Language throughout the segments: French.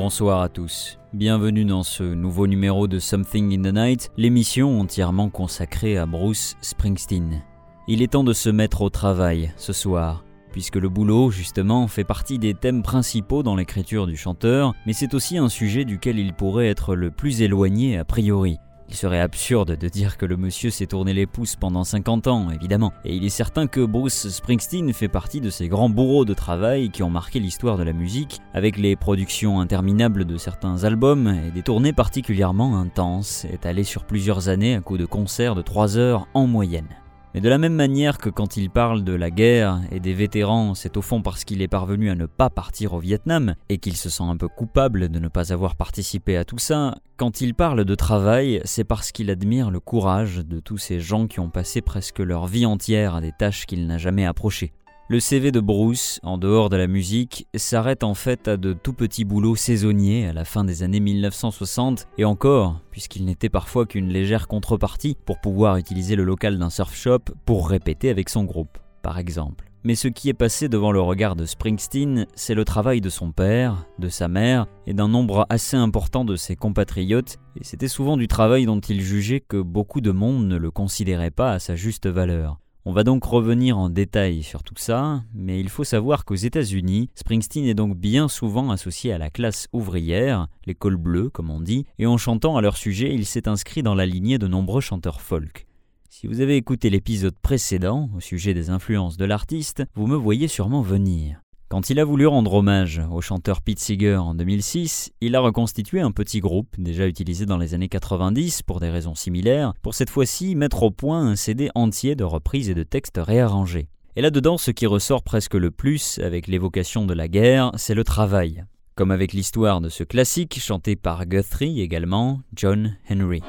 Bonsoir à tous. Bienvenue dans ce nouveau numéro de Something in the Night, l'émission entièrement consacrée à Bruce Springsteen. Il est temps de se mettre au travail ce soir, puisque le boulot, justement, fait partie des thèmes principaux dans l'écriture du chanteur, mais c'est aussi un sujet duquel il pourrait être le plus éloigné a priori. Il serait absurde de dire que le monsieur s'est tourné les pouces pendant 50 ans, évidemment, et il est certain que Bruce Springsteen fait partie de ces grands bourreaux de travail qui ont marqué l'histoire de la musique, avec les productions interminables de certains albums et des tournées particulièrement intenses, étalées sur plusieurs années à coups de concerts de 3 heures en moyenne. Mais de la même manière que quand il parle de la guerre et des vétérans, c'est au fond parce qu'il est parvenu à ne pas partir au Vietnam et qu'il se sent un peu coupable de ne pas avoir participé à tout ça, quand il parle de travail, c'est parce qu'il admire le courage de tous ces gens qui ont passé presque leur vie entière à des tâches qu'il n'a jamais approchées. Le CV de Bruce, en dehors de la musique, s'arrête en fait à de tout petits boulots saisonniers à la fin des années 1960, et encore, puisqu'il n'était parfois qu'une légère contrepartie pour pouvoir utiliser le local d'un surf shop pour répéter avec son groupe, par exemple. Mais ce qui est passé devant le regard de Springsteen, c'est le travail de son père, de sa mère et d'un nombre assez important de ses compatriotes, et c'était souvent du travail dont il jugeait que beaucoup de monde ne le considérait pas à sa juste valeur. On va donc revenir en détail sur tout ça, mais il faut savoir qu'aux États-Unis, Springsteen est donc bien souvent associé à la classe ouvrière, l'école bleue comme on dit, et en chantant à leur sujet, il s'est inscrit dans la lignée de nombreux chanteurs folk. Si vous avez écouté l'épisode précédent au sujet des influences de l'artiste, vous me voyez sûrement venir. Quand il a voulu rendre hommage au chanteur Pete Seeger en 2006, il a reconstitué un petit groupe déjà utilisé dans les années 90 pour des raisons similaires, pour cette fois-ci mettre au point un CD entier de reprises et de textes réarrangés. Et là-dedans, ce qui ressort presque le plus avec l'évocation de la guerre, c'est le travail. Comme avec l'histoire de ce classique chanté par Guthrie également, John Henry.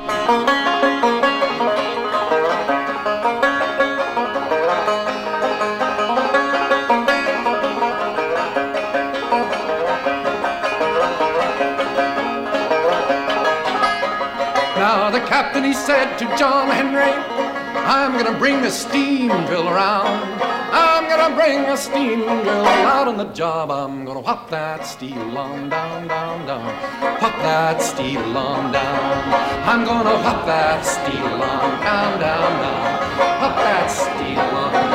Captain, he said to John Henry, I'm gonna bring a steam drill around. I'm gonna bring a steam drill out on the job. I'm gonna whop that steel on down, down, down. Whop that steel on down. I'm gonna whop that steel on down, down, down. Whop that steel on down.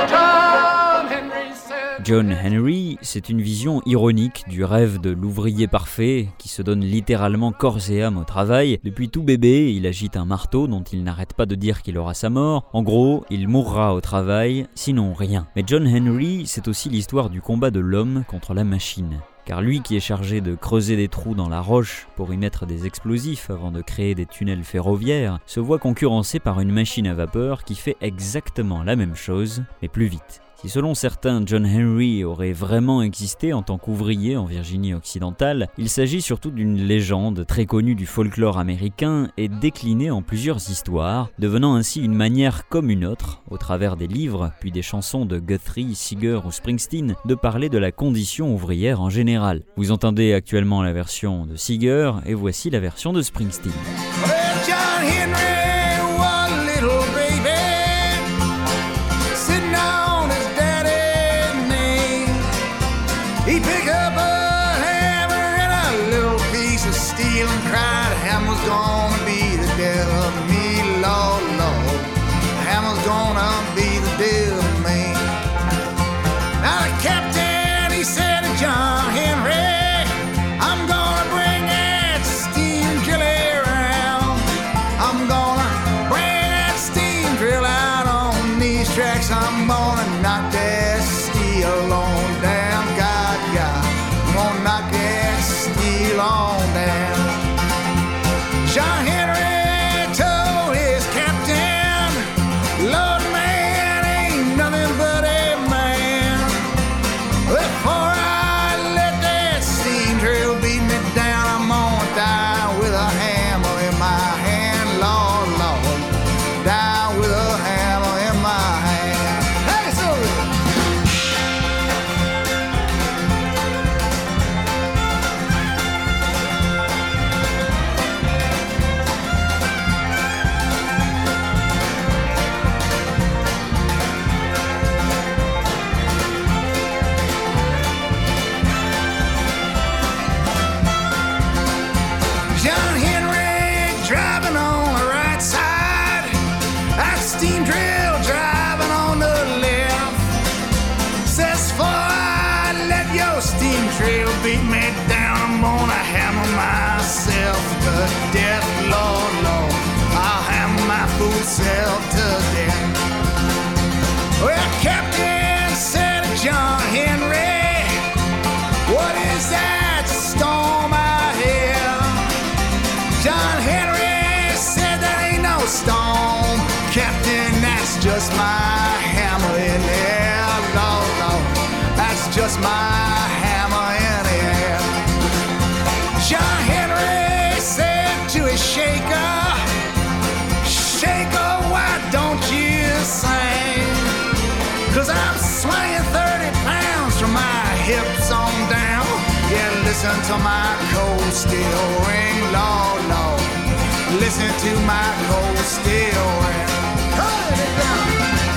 John Henry, c'est une vision ironique du rêve de l'ouvrier parfait qui se donne littéralement corps et âme au travail. Depuis tout bébé, il agite un marteau dont il n'arrête pas de dire qu'il aura sa mort. En gros, il mourra au travail, sinon rien. Mais John Henry, c'est aussi l'histoire du combat de l'homme contre la machine. Car lui qui est chargé de creuser des trous dans la roche pour y mettre des explosifs avant de créer des tunnels ferroviaires, se voit concurrencé par une machine à vapeur qui fait exactement la même chose, mais plus vite. Si selon certains John Henry aurait vraiment existé en tant qu'ouvrier en Virginie occidentale, il s'agit surtout d'une légende très connue du folklore américain et déclinée en plusieurs histoires, devenant ainsi une manière comme une autre, au travers des livres puis des chansons de Guthrie, Seeger ou Springsteen, de parler de la condition ouvrière en général. Vous entendez actuellement la version de Seeger et voici la version de Springsteen. Death, Lord, Lord. I'll hammer my fool self to death. Well, Captain said John Henry, What is that storm I hear? John Henry said that ain't no storm. Captain, that's just my hammer in the air. Lord, Lord, that's just my hammer in the air. John Henry shaker, Shaker, why don't you sing? Cause I'm swinging 30 pounds from my hips on down. Yeah, listen to my cold steel ring, Lord, Lord. Listen to my cold steel ring. Cut it down.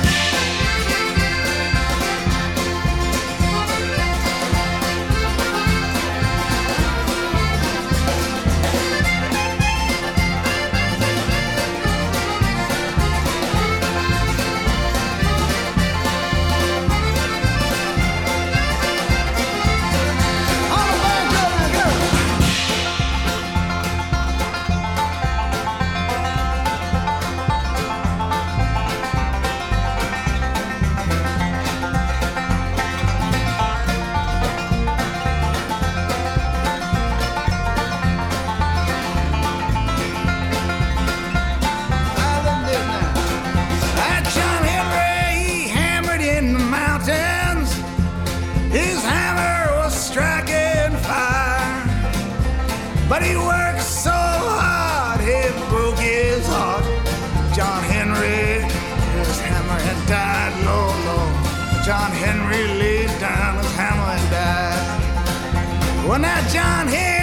John Henry laid down his hammer and died. Well, now John Henry,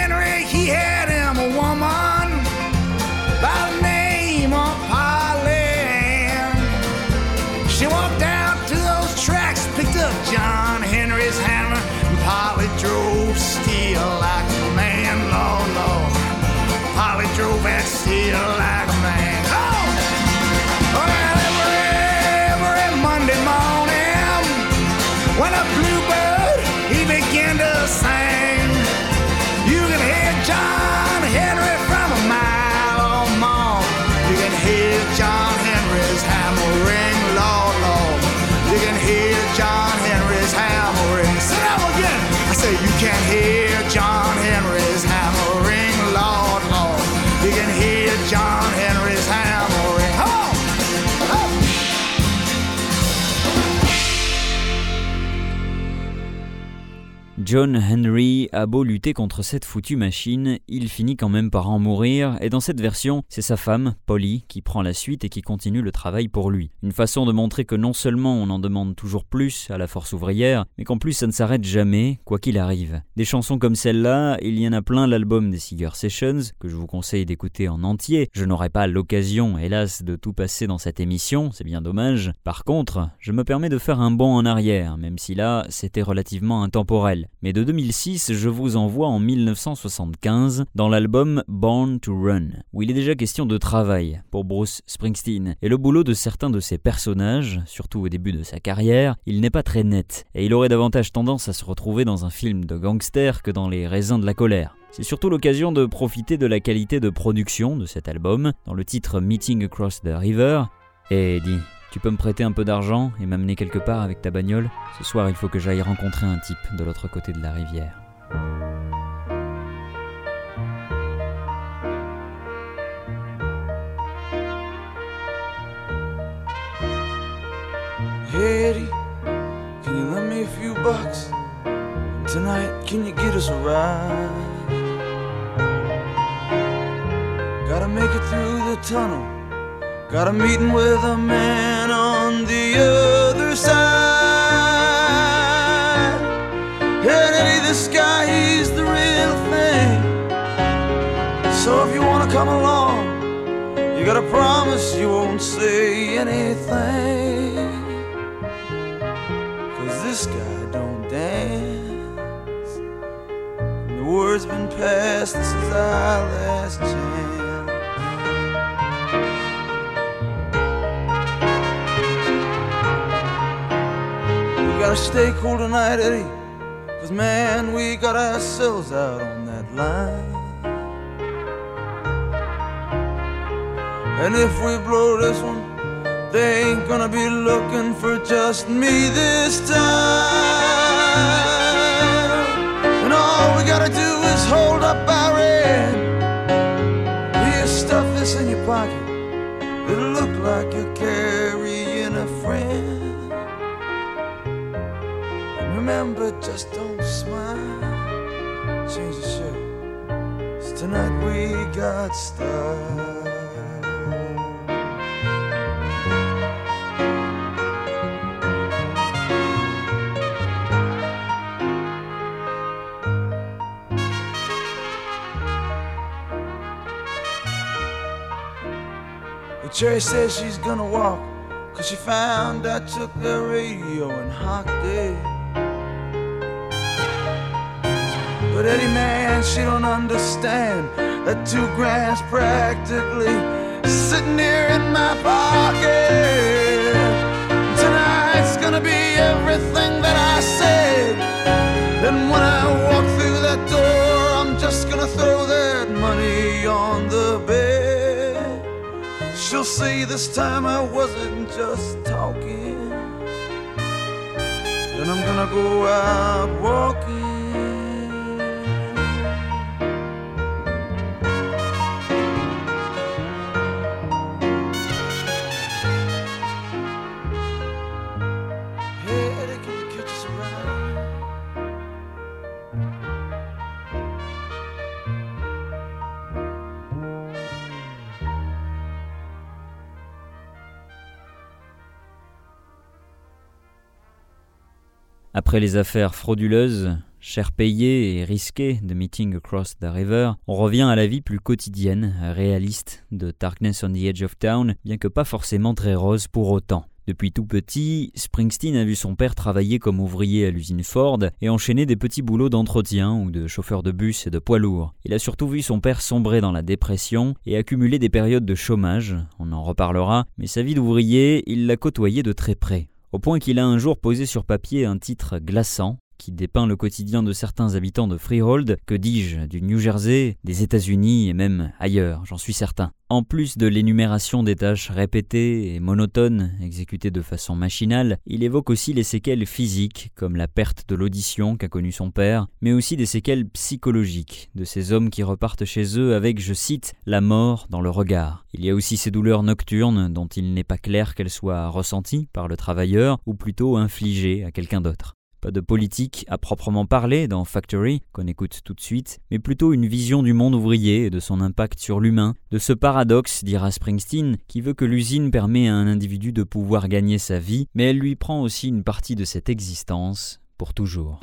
John Henry a beau lutter contre cette foutue machine, il finit quand même par en mourir, et dans cette version, c'est sa femme, Polly, qui prend la suite et qui continue le travail pour lui. Une façon de montrer que non seulement on en demande toujours plus à la force ouvrière, mais qu'en plus ça ne s'arrête jamais, quoi qu'il arrive. Des chansons comme celle-là, il y en a plein l'album des Seeger Sessions, que je vous conseille d'écouter en entier. Je n'aurai pas l'occasion, hélas, de tout passer dans cette émission, c'est bien dommage. Par contre, je me permets de faire un bond en arrière, même si là, c'était relativement intemporel. Mais de 2006, je vous envoie en 1975 dans l'album Born to Run, où il est déjà question de travail pour Bruce Springsteen. Et le boulot de certains de ses personnages, surtout au début de sa carrière, il n'est pas très net, et il aurait davantage tendance à se retrouver dans un film de gangster que dans Les raisins de la colère. C'est surtout l'occasion de profiter de la qualité de production de cet album, dans le titre Meeting Across the River. Et dis, tu peux me prêter un peu d'argent et m'amener quelque part avec ta bagnole Ce soir, il faut que j'aille rencontrer un type de l'autre côté de la rivière. Hey Eddie, can you lend me a few bucks? Tonight, can you get us a ride? Gotta make it through the tunnel. Got a meeting with a man on the other side. And Eddie, this guy, he's the real thing. So if you wanna come along, you gotta promise you won't say anything. Cause this guy don't dance. And the word's been passed, this is our last chance. Gotta stay cool tonight, Eddie. Cause man, we got ourselves out on that line. And if we blow this one, they ain't gonna be looking for just me this time. And all we gotta do is hold up And remember, just don't smile. Change the shirt. 'Cause tonight we got style. Well, Cherry says she's gonna walk, cause she found I took the radio and hocked it. But Eddie, man, she don't understand that two grand's practically sitting here in my pocket. Tonight's gonna be everything that I said. And when I walk through that door, I'm just gonna throw that money on the bed. She'll say this time I wasn't just talking. Then I'm gonna go out walking. Après les affaires frauduleuses, cher payées et risquées de Meeting Across the River, on revient à la vie plus quotidienne, réaliste de Darkness on the Edge of Town, bien que pas forcément très rose pour autant. Depuis tout petit, Springsteen a vu son père travailler comme ouvrier à l'usine Ford et enchaîner des petits boulots d'entretien ou de chauffeur de bus et de poids lourds. Il a surtout vu son père sombrer dans la dépression et accumuler des périodes de chômage, on en reparlera, mais sa vie d'ouvrier, il l'a côtoyé de très près. Au point qu'il a un jour posé sur papier un titre glaçant qui dépeint le quotidien de certains habitants de Freehold, que dis-je, du New Jersey, des États-Unis et même ailleurs, j'en suis certain. En plus de l'énumération des tâches répétées et monotones, exécutées de façon machinale, il évoque aussi les séquelles physiques, comme la perte de l'audition qu'a connue son père, mais aussi des séquelles psychologiques, de ces hommes qui repartent chez eux avec, je cite, la mort dans le regard. Il y a aussi ces douleurs nocturnes dont il n'est pas clair qu'elles soient ressenties par le travailleur, ou plutôt infligées à quelqu'un d'autre. Pas de politique à proprement parler dans Factory, qu'on écoute tout de suite, mais plutôt une vision du monde ouvrier et de son impact sur l'humain, de ce paradoxe, dira Springsteen, qui veut que l'usine permet à un individu de pouvoir gagner sa vie, mais elle lui prend aussi une partie de cette existence pour toujours.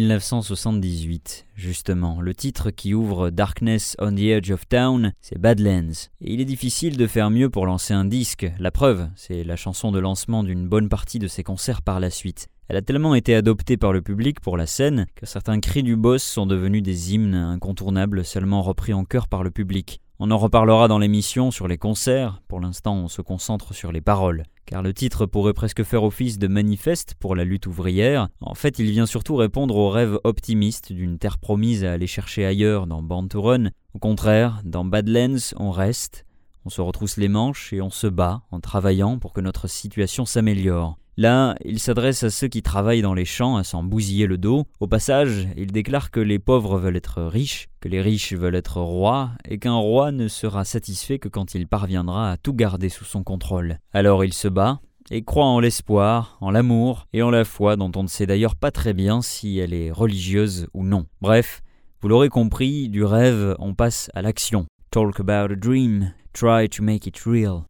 1978, justement, le titre qui ouvre Darkness on the Edge of Town, c'est Badlands. Et il est difficile de faire mieux pour lancer un disque. La preuve, c'est la chanson de lancement d'une bonne partie de ses concerts par la suite. Elle a tellement été adoptée par le public pour la scène que certains cris du boss sont devenus des hymnes incontournables seulement repris en chœur par le public. On en reparlera dans l'émission sur les concerts, pour l'instant on se concentre sur les paroles, car le titre pourrait presque faire office de manifeste pour la lutte ouvrière. En fait, il vient surtout répondre au rêve optimiste d'une terre promise à aller chercher ailleurs dans Born to. Au contraire, dans Badlands, on reste, on se retrousse les manches et on se bat en travaillant pour que notre situation s'améliore. Là, il s'adresse à ceux qui travaillent dans les champs à s'en bousiller le dos. Au passage, il déclare que les pauvres veulent être riches, que les riches veulent être rois, et qu'un roi ne sera satisfait que quand il parviendra à tout garder sous son contrôle. Alors il se bat, et croit en l'espoir, en l'amour et en la foi dont on ne sait d'ailleurs pas très bien si elle est religieuse ou non. Bref, vous l'aurez compris, du rêve on passe à l'action. Talk about a dream, try to make it real.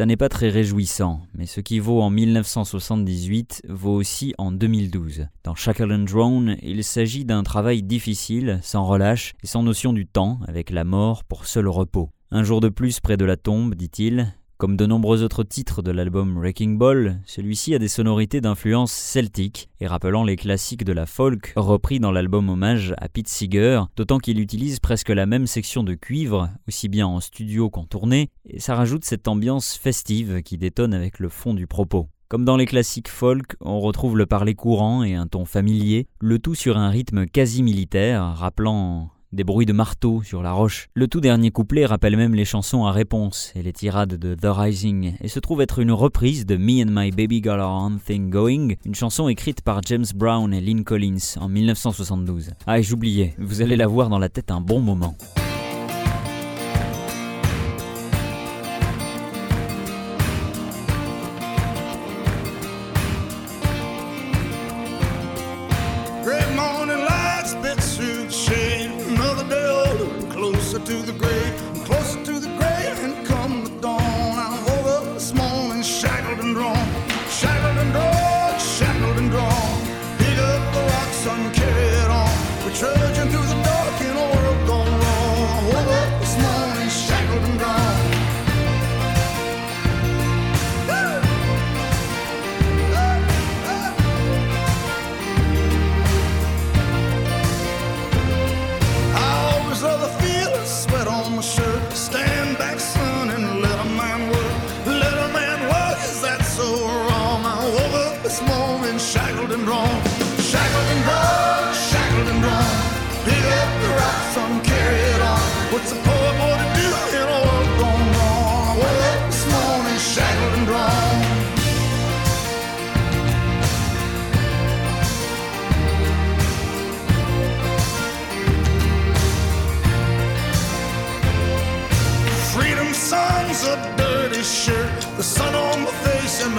Ça n'est pas très réjouissant, mais ce qui vaut en 1978 vaut aussi en 2012. Dans Shackle and Drone, il s'agit d'un travail difficile, sans relâche et sans notion du temps, avec la mort pour seul repos. Un jour de plus près de la tombe, dit-il, comme de nombreux autres titres de l'album Wrecking Ball, celui-ci a des sonorités d'influence celtique et rappelant les classiques de la folk repris dans l'album hommage à Pete Seeger, d'autant qu'il utilise presque la même section de cuivre, aussi bien en studio qu'en tournée, et ça rajoute cette ambiance festive qui détonne avec le fond du propos. Comme dans les classiques folk, on retrouve le parler courant et un ton familier, le tout sur un rythme quasi militaire, rappelant des bruits de marteau sur la roche. Le tout dernier couplet rappelle même les chansons à réponse et les tirades de The Rising, et se trouve être une reprise de Me and My Baby Got Our Own Thing Going, une chanson écrite par James Brown et Lynn Collins en 1972. Ah et j'oubliais, vous allez la voir dans la tête un bon moment.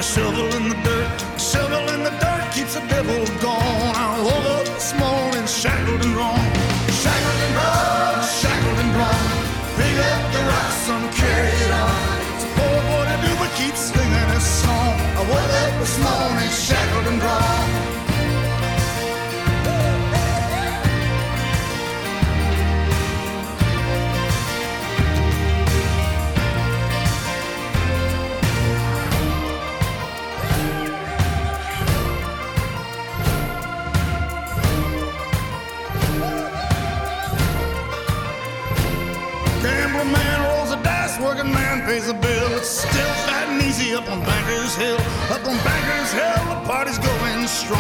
My shovel in on Bankers Hill. Up on Bankers Hill, the party's going strong.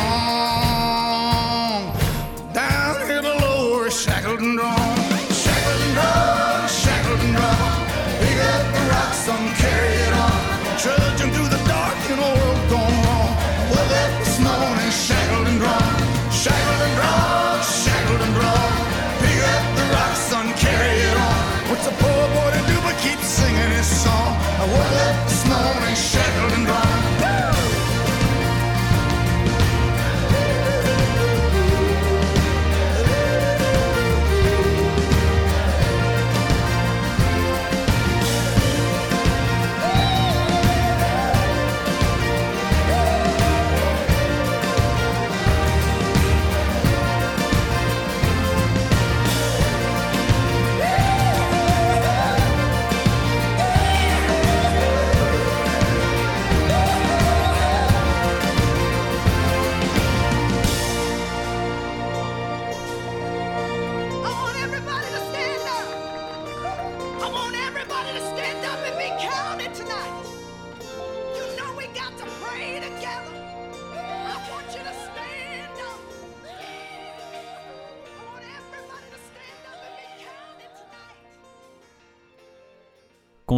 Down here below, we're shackled and drawn. Shackled and drawn, shackled and drawn. Pick up the rocks and carry it on. Trudging through the dark in a world gone wrong. Woke up this morning, shackled and drawn. Shackled and drawn, shackled and drawn. Pick up the rocks and carry it on. What's a poor boy to do but keep singing his song? I woke up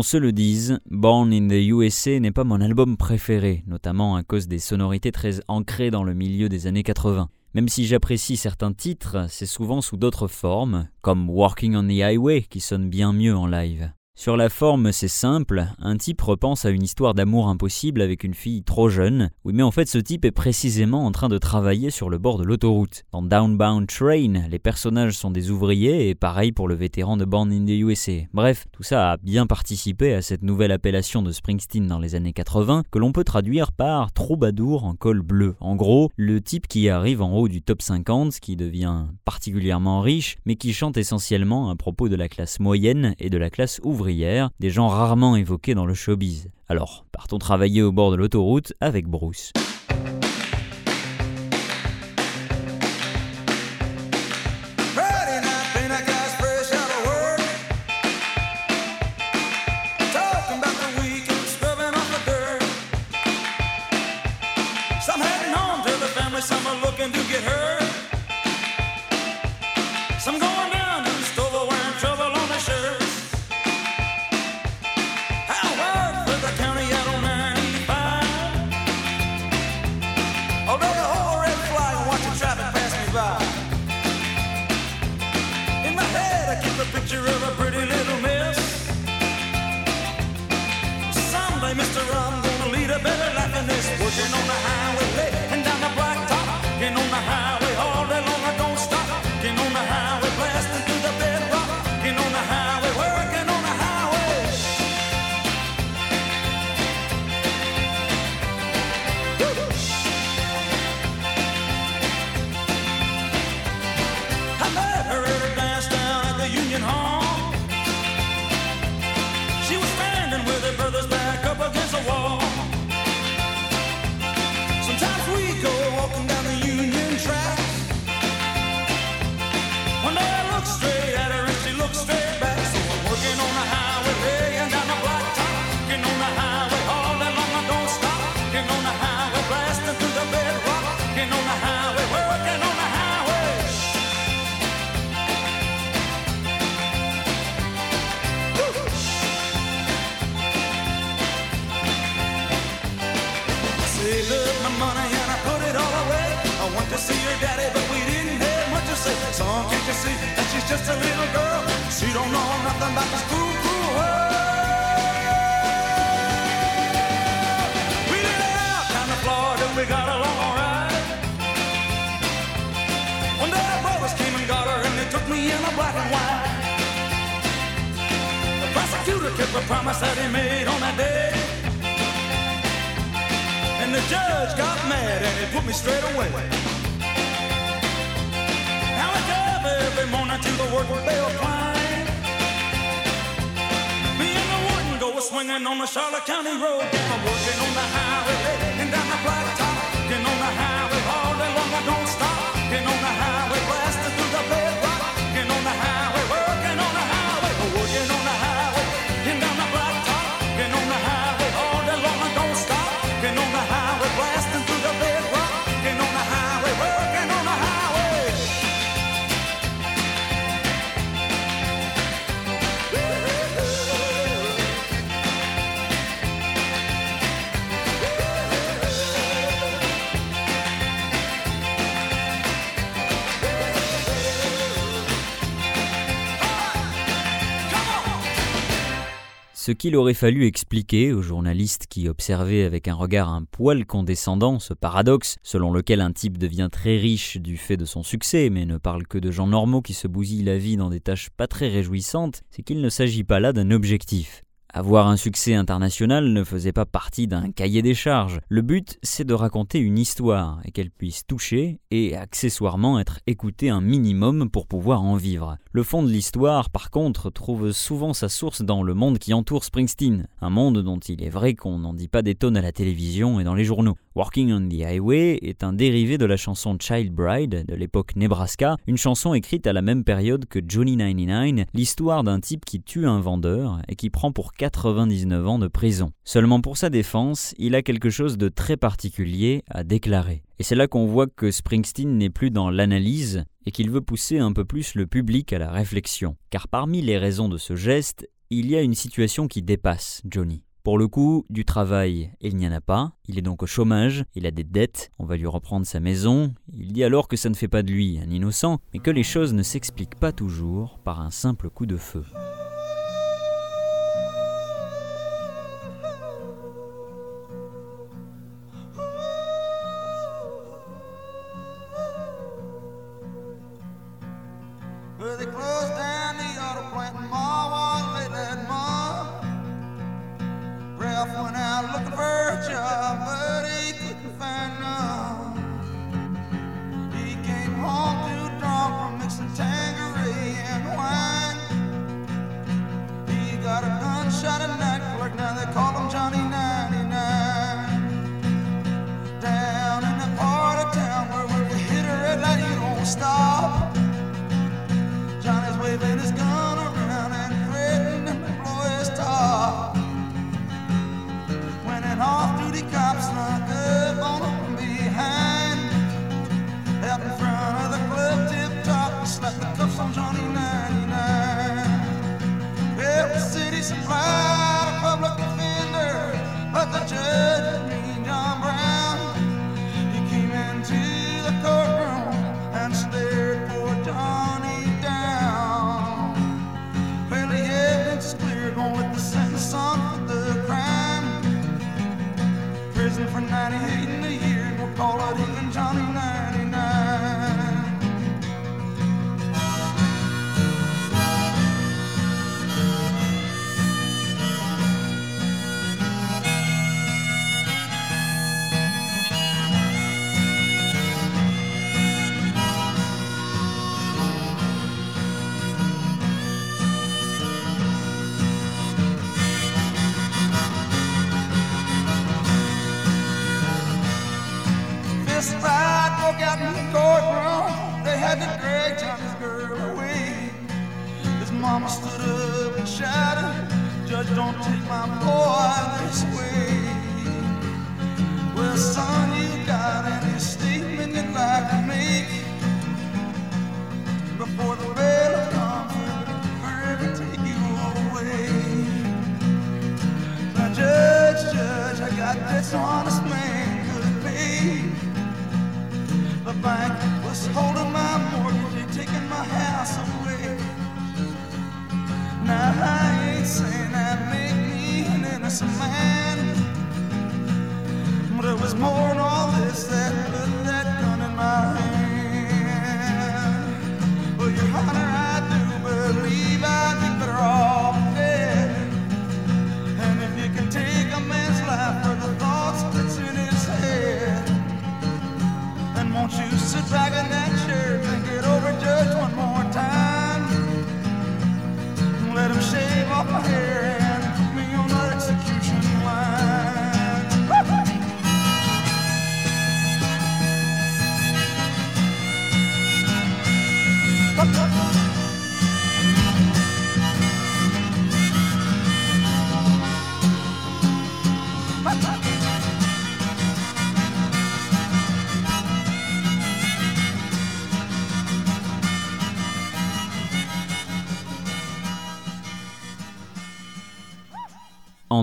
se le dise, Born in the USA n'est pas mon album préféré, notamment à cause des sonorités très ancrées dans le milieu des années 80. Même si j'apprécie certains titres, c'est souvent sous d'autres formes, comme Walking on the Highway qui sonne bien mieux en live. Sur la forme, c'est simple, un type repense à une histoire d'amour impossible avec une fille trop jeune. Oui, mais en fait, ce type est précisément en train de travailler sur le bord de l'autoroute. Dans Downbound Train, les personnages sont des ouvriers et pareil pour le vétéran de Born in the USA. Bref, tout ça a bien participé à cette nouvelle appellation de Springsteen dans les années 80 que l'on peut traduire par troubadour en col bleu. En gros, le type qui arrive en haut du top 50, qui devient particulièrement riche, mais qui chante essentiellement à propos de la classe moyenne et de la classe ouvrière des gens rarement évoqués dans le showbiz. Alors, partons travailler au bord de l'autoroute avec Bruce. Working on the highway, The prosecutor kept a promise that he made on that day. And the judge got mad and he put me straight away. Now I drive every morning to the work bell climb. Me and the wooden go swinging on the Charlotte County Road. I'm working on the highway and down the blacktop. Getting on the highway all day long, I don't stop. Getting on the highway, blasting through the bedrock. Ce qu'il aurait fallu expliquer aux journalistes qui observaient avec un regard un poil condescendant ce paradoxe selon lequel un type devient très riche du fait de son succès mais ne parle que de gens normaux qui se bousillent la vie dans des tâches pas très réjouissantes, c'est qu'il ne s'agit pas là d'un objectif. Avoir un succès international ne faisait pas partie d'un cahier des charges. Le but, c'est de raconter une histoire et qu'elle puisse toucher et accessoirement être écoutée un minimum pour pouvoir en vivre. Le fond de l'histoire, par contre, trouve souvent sa source dans le monde qui entoure Springsteen, un monde dont il est vrai qu'on n'en dit pas des tonnes à la télévision et dans les journaux. Walking on the Highway est un dérivé de la chanson Child Bride de l'époque Nebraska, une chanson écrite à la même période que Johnny 99, l'histoire d'un type qui tue un vendeur et qui prend pour 99 ans de prison. Seulement pour sa défense, il a quelque chose de très particulier à déclarer. Et c'est là qu'on voit que Springsteen n'est plus dans l'analyse et qu'il veut pousser un peu plus le public à la réflexion. Car parmi les raisons de ce geste, il y a une situation qui dépasse Johnny. Pour le coup, du travail, il n'y en a pas, il est donc au chômage, il a des dettes, on va lui reprendre sa maison, il dit alors que ça ne fait pas de lui un innocent, mais que les choses ne s'expliquent pas toujours par un simple coup de feu.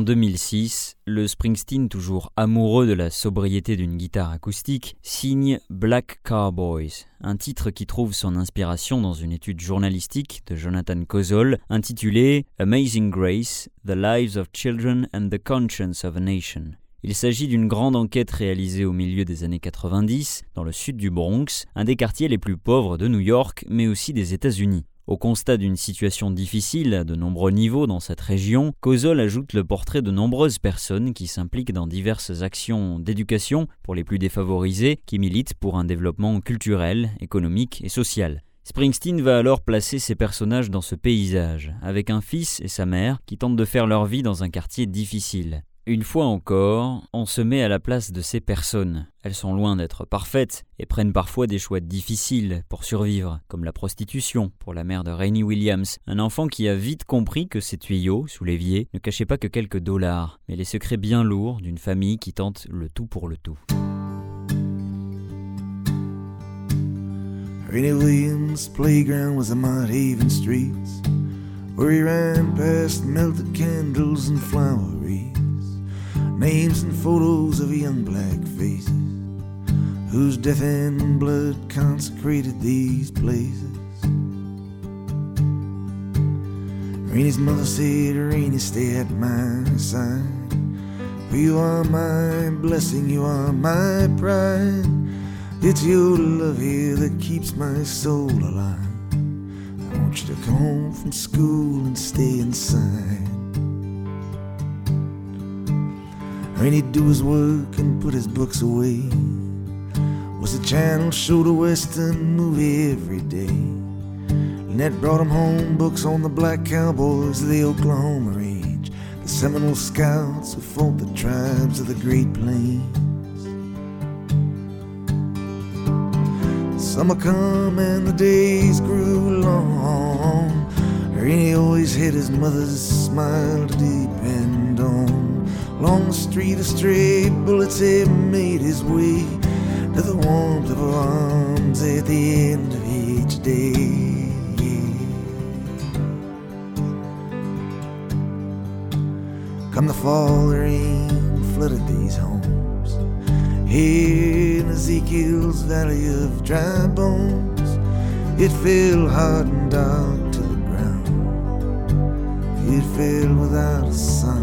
En 2006, le Springsteen, toujours amoureux de la sobriété d'une guitare acoustique, signe Black Cowboys, un titre qui trouve son inspiration dans une étude journalistique de Jonathan Kozol intitulée Amazing Grace, The Lives of Children and the Conscience of a Nation. Il s'agit d'une grande enquête réalisée au milieu des années 90 dans le sud du Bronx, un des quartiers les plus pauvres de New York, mais aussi des États-Unis. Au constat d'une situation difficile à de nombreux niveaux dans cette région, Kozol ajoute le portrait de nombreuses personnes qui s'impliquent dans diverses actions d'éducation pour les plus défavorisés, qui militent pour un développement culturel, économique et social. Springsteen va alors placer ses personnages dans ce paysage, avec un fils et sa mère qui tentent de faire leur vie dans un quartier difficile. Une fois encore, on se met à la place de ces personnes. Elles sont loin d'être parfaites et prennent parfois des choix difficiles pour survivre, comme la prostitution pour la mère de Rainey Williams, un enfant qui a vite compris que ses tuyaux, sous l'évier, ne cachaient pas que quelques dollars, mais les secrets bien lourds d'une famille qui tente le tout pour le tout. Rainey Williams' playground was Mount Haven streets, where he ran past melted candles and names and photos of young black faces, whose death and blood consecrated these places. Rainey's mother said, Rainey, stay at my side. For you are my blessing, you are my pride. It's your love here that keeps my soul alive. I want you to come home from school and stay inside. Rainy'd do his work and put his books away. Was the channel showed a western movie every day. Lynette brought him home books on the black cowboys of the Oklahoma range. The Seminole scouts who fought the tribes of the Great Plains. Summer come and the days grew long. Rainy always hid his mother's smile on. Along the street, a stray bullets had made his way to the warmth of arms at the end of each day. Come the fall, the rain flooded these homes. Here in Ezekiel's valley of dry bones, it fell hard and dark to the ground. It fell without a sound.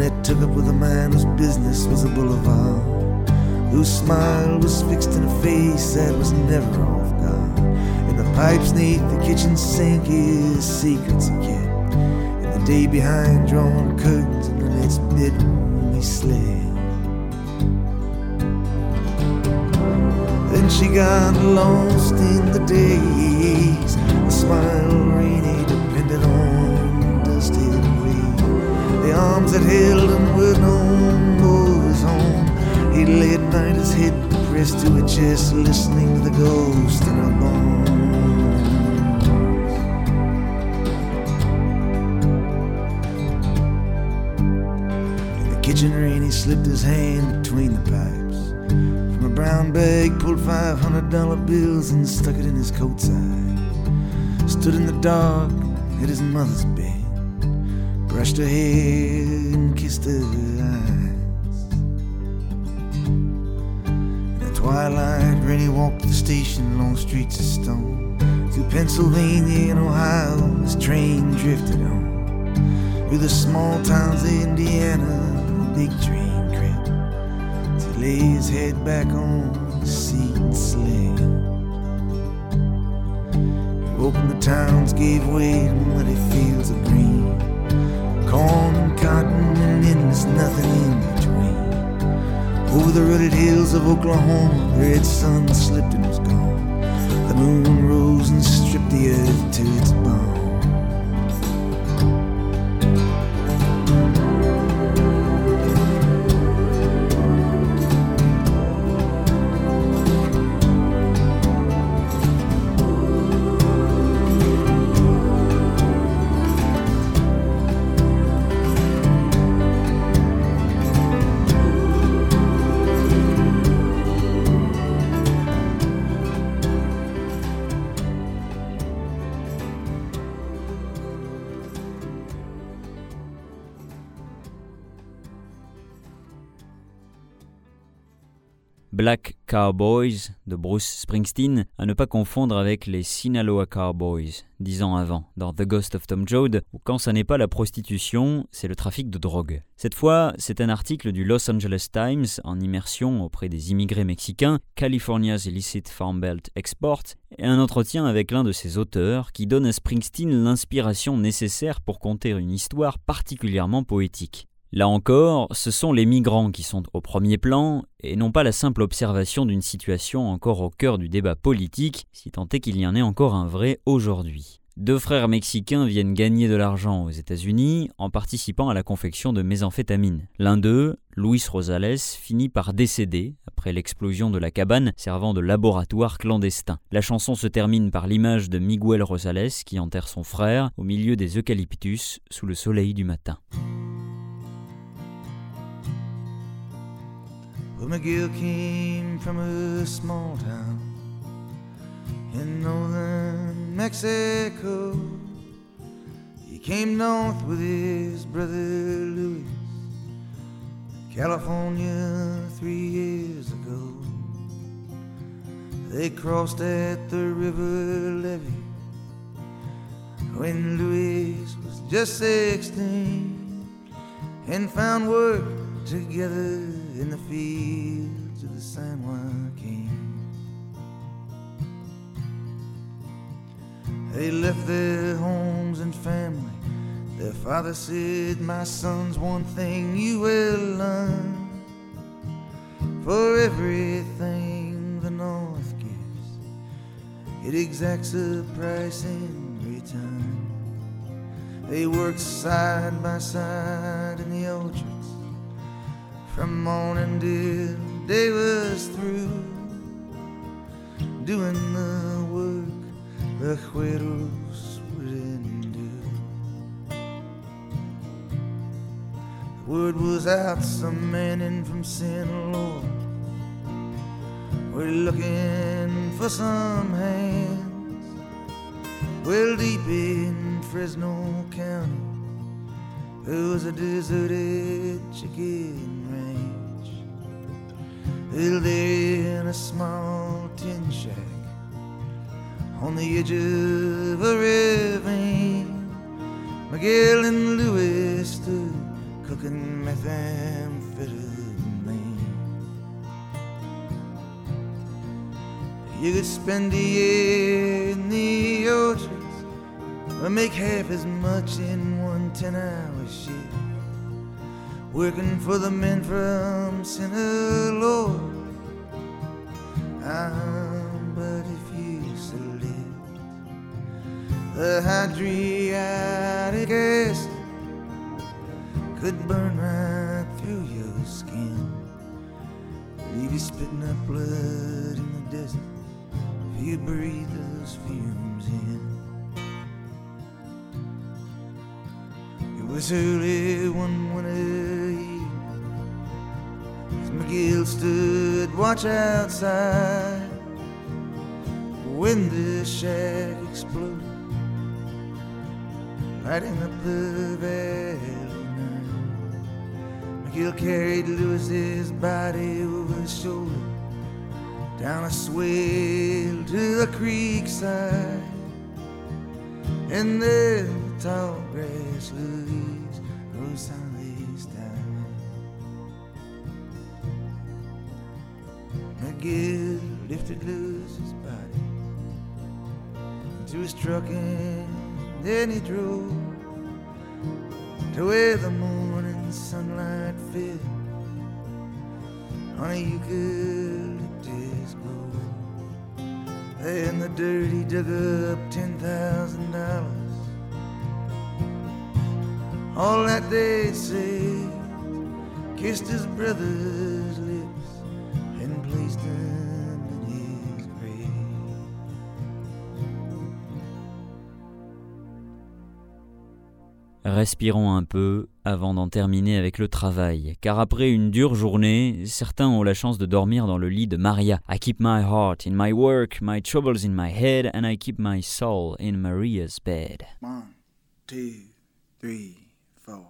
And it took up with a man whose business was a boulevard, whose smile was fixed in a face that was never off guard. And the pipes neath the kitchen sink is secrets kept. And the day behind drawn curtains in the next bedroom he slept. Then she got lost in the days. A smile pressed to her chest, listening to the ghost in her bones. In the kitchen rain, he slipped his hand between the pipes. From a brown bag, pulled five hundred dollar bills and stuck it in his coat side. Stood in the dark at his mother's bed, brushed her hair and kissed her Twilight, Rennie walked the station along streets of stone. Through Pennsylvania and Ohio, his train drifted on. Through the small towns of Indiana, the big train crept. To lay his head back on the seat and slept. He opened the towns, gave way to muddy fields of green. Corn and cotton, and there's nothing in. Over the rutted hills of Oklahoma, the red sun slipped and was gone. The moon rose and stripped the earth to its bone. Black Cowboys de Bruce Springsteen, à ne pas confondre avec les Sinaloa Cowboys, dix ans avant, dans The Ghost of Tom Joad, où quand ça n'est pas la prostitution, c'est le trafic de drogue. Cette fois, c'est un article du Los Angeles Times en immersion auprès des immigrés mexicains, California's Illicit Farm Belt Export, et un entretien avec l'un de ses auteurs qui donne à Springsteen l'inspiration nécessaire pour conter une histoire particulièrement poétique. Là encore, ce sont les migrants qui sont au premier plan et non pas la simple observation d'une situation encore au cœur du débat politique, si tant est qu'il y en ait encore un vrai aujourd'hui. Deux frères mexicains viennent gagner de l'argent aux États-Unis en participant à la confection de méthamphétamine. L'un d'eux, Luis Rosales, finit par décéder après l'explosion de la cabane servant de laboratoire clandestin. La chanson se termine par l'image de Miguel Rosales qui enterre son frère au milieu des eucalyptus sous le soleil du matin. Well, McGill came from a small town in northern Mexico. He came north with his brother Louis, California, three years ago. They crossed at the river levee when Louis was just 16 and found work together in the fields of the San Joaquin. They left their homes and family. Their father said, My son's one thing you will learn. For everything the North gives, it exacts a price in return. They worked side by side in the orchards from morning till day was through, doing the work the Jueros wouldn't do. The word was out, some men in from Sinaloa were looking for some hands. Well, deep in Fresno County, there was a deserted chicken. Well, there in a small tin shack on the edge of a ravine, Miguel and Louis stood cooking methamphetamine. You could spend a year in the orchards or make half as much in one ten-hour shift. Working for the men from Sinaloa. Ah, but if you select the hydriatic acid could burn right through your skin, leave you spitting up blood in the desert if you breathe those fumes in. Was early one winter eve as McGill stood watch outside when the shack exploded, lighting up the valley night. McGill carried Lewis's body over his shoulder down a swale to the creek side. And there the tall grass leaves silently down. McGill lifted Lewis's body into his truck and then he drove to where the morning sunlight fell on a eucalyptus grove. There in the dirt, he dug up ten thousand dollars. All that they saved, kissed his brother's lips, and placed in his grave. Respirons un peu avant d'en terminer avec le travail, car après une dure journée, certains ont la chance de dormir dans le lit de Maria. I keep my heart in my work, my troubles in my head, and I keep my soul in Maria's bed. One, two, three, for.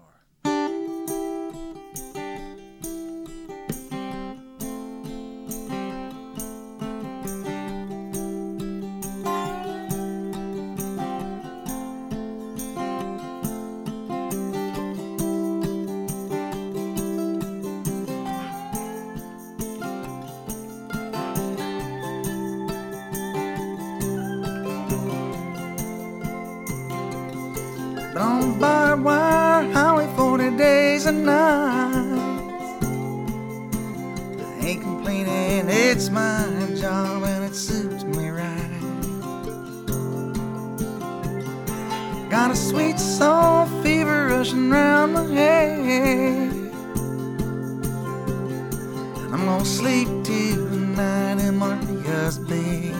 Don't buy wine wire highway 40 days and nights. I ain't complaining, it's my job and it suits me right. Got a sweet soul fever rushing round my head. I'm gonna sleep tonight in Maria's bed.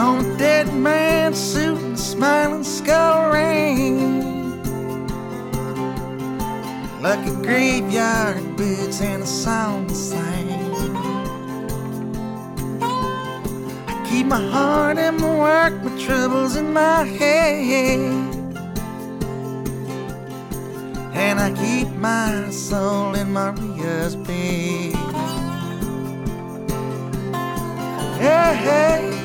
On a dead man's suit and smiling skull ring. Like a graveyard boots and a song to sing. I keep my heart in my work, my troubles in my head. And I keep my soul in Maria's bed. Hey, hey. Hey,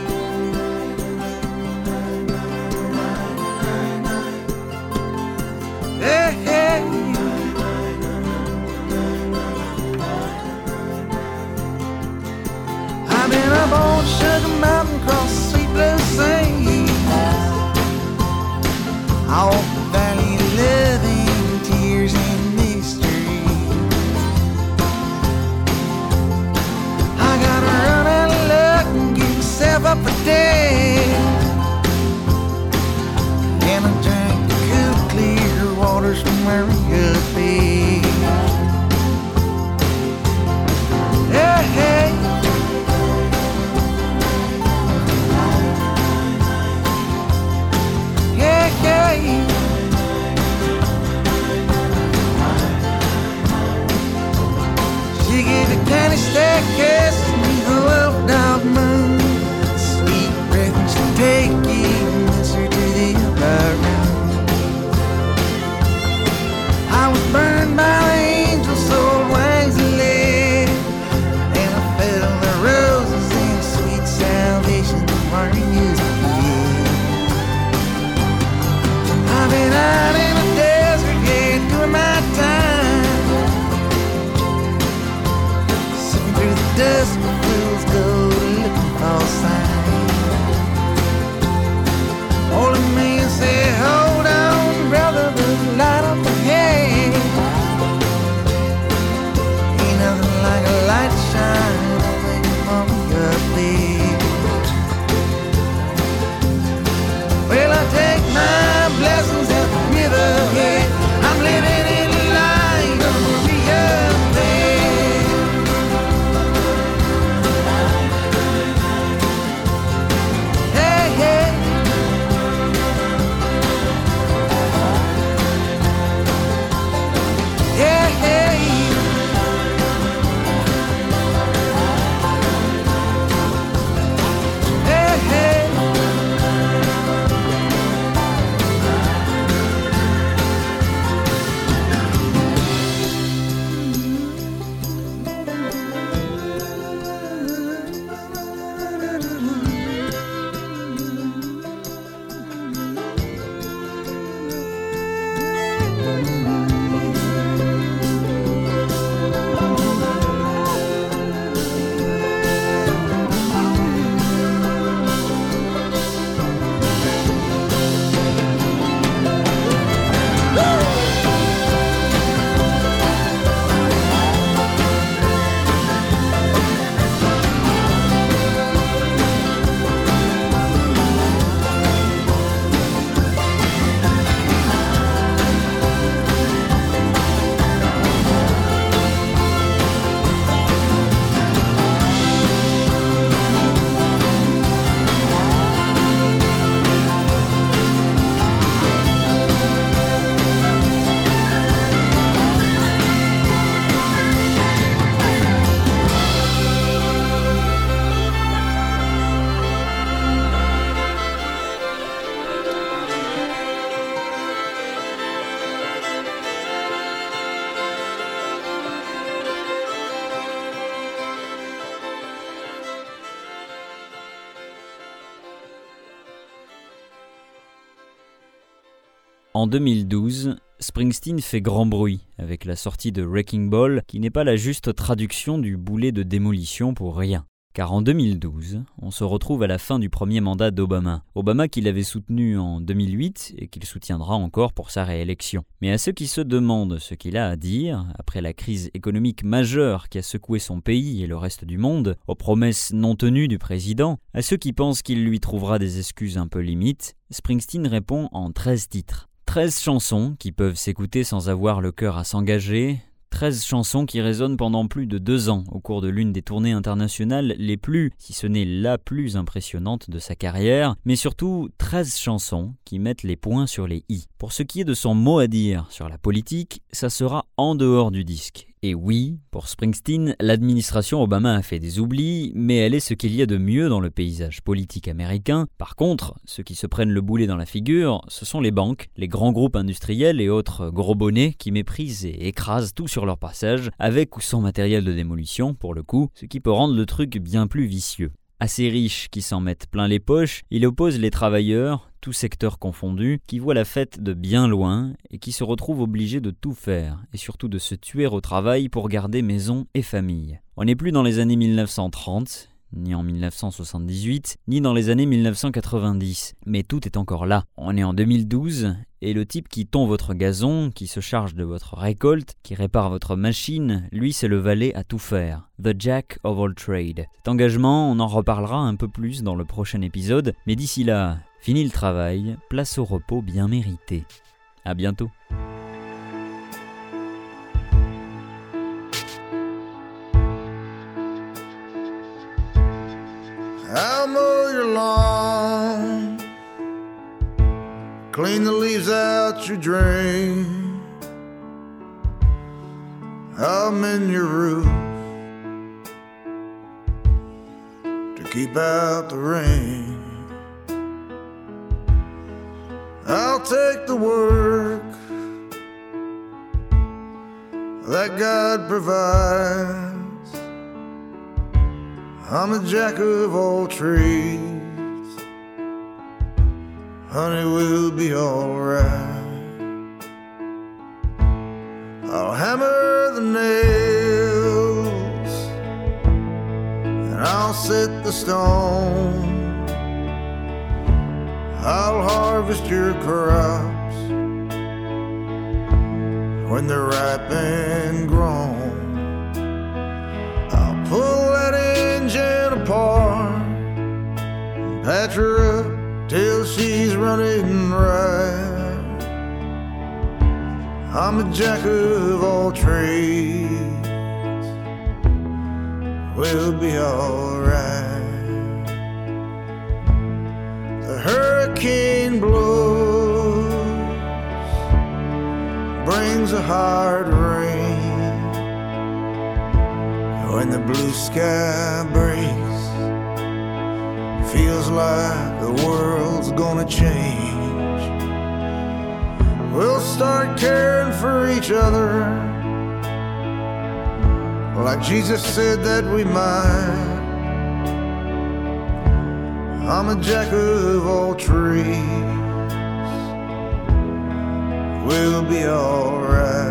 I'll En 2012, Springsteen fait grand bruit avec la sortie de Wrecking Ball, qui n'est pas la juste traduction du boulet de démolition pour rien. Car en 2012, on se retrouve à la fin du premier mandat d'Obama. Obama qu'il avait soutenu en 2008 et qu'il soutiendra encore pour sa réélection. Mais à ceux qui se demandent ce qu'il a à dire, après la crise économique majeure qui a secoué son pays et le reste du monde, aux promesses non tenues du président, à ceux qui pensent qu'il lui trouvera des excuses un peu limites, Springsteen répond en 13 titres. 13 chansons qui peuvent s'écouter sans avoir le cœur à s'engager, 13 chansons qui résonnent pendant plus de deux ans au cours de l'une des tournées internationales les plus, si ce n'est la plus impressionnante de sa carrière, mais surtout 13 chansons qui mettent les points sur les i. Pour ce qui est de son mot à dire sur la politique, ça sera en dehors du disque. Et oui, pour Springsteen, l'administration Obama a fait des oublis, mais elle est ce qu'il y a de mieux dans le paysage politique américain. Par contre, ceux qui se prennent le boulet dans la figure, ce sont les banques, les grands groupes industriels et autres gros bonnets qui méprisent et écrasent tout sur leur passage, avec ou sans matériel de démolition pour le coup, ce qui peut rendre le truc bien plus vicieux. Assez riches qui s'en mettent plein les poches, il oppose les travailleurs, tous secteurs confondus, qui voient la fête de bien loin et qui se retrouvent obligés de tout faire, et surtout de se tuer au travail pour garder maison et famille. On n'est plus dans les années 1930, ni en 1978, ni dans les années 1990, mais tout est encore là. On est en 2012, et le type qui tond votre gazon, qui se charge de votre récolte, qui répare votre machine, lui c'est le valet à tout faire. The Jack of all trade. Cet engagement, on en reparlera un peu plus dans le prochain épisode, mais d'ici là, fini le travail, place au repos bien mérité. À bientôt. long. Clean the leaves out your drain. I'm in your room to keep out the rain. I'll take the work that God provides. I'm a jack of all trades. Honey, we'll be alright. I'll hammer the nails and I'll set the stone. I'll harvest your crops when they're ripe and grown. I'll pull that engine apart, and patch her up till she's running right. I'm a jack of all trades. We'll be alright. The hurricane blows, brings a hard rain. When the blue sky breaks, feels like the world's gonna change. We'll start caring for each other, like Jesus said that we might. I'm a jack of all trades. We'll be alright.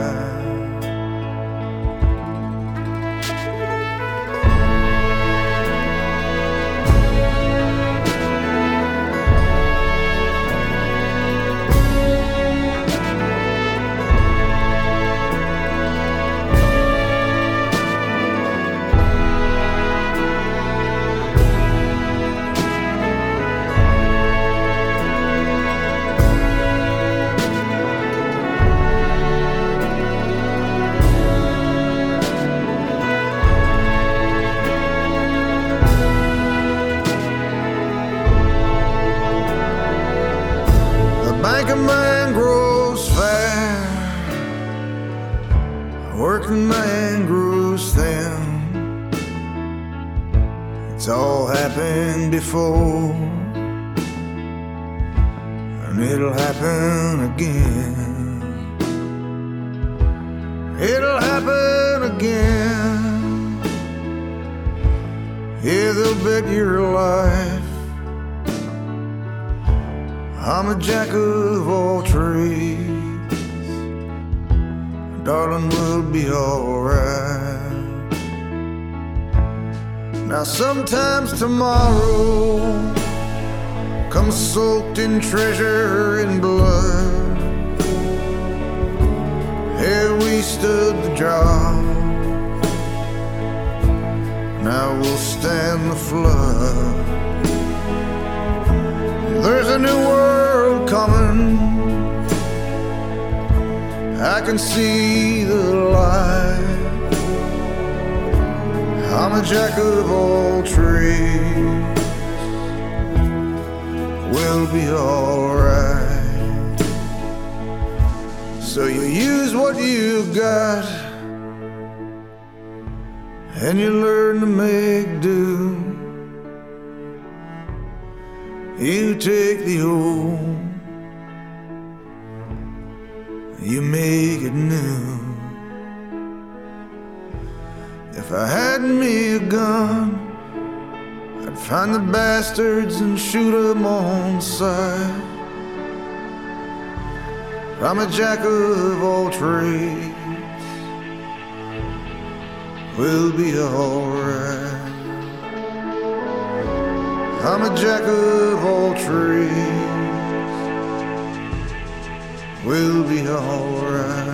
Got, and you learn to make do. You take the old, you make it new. If I had me a gun, I'd find the bastards and shoot 'em on sight. I'm a jack of all trades. We'll be alright. I'm a jack of all trades. We'll be alright.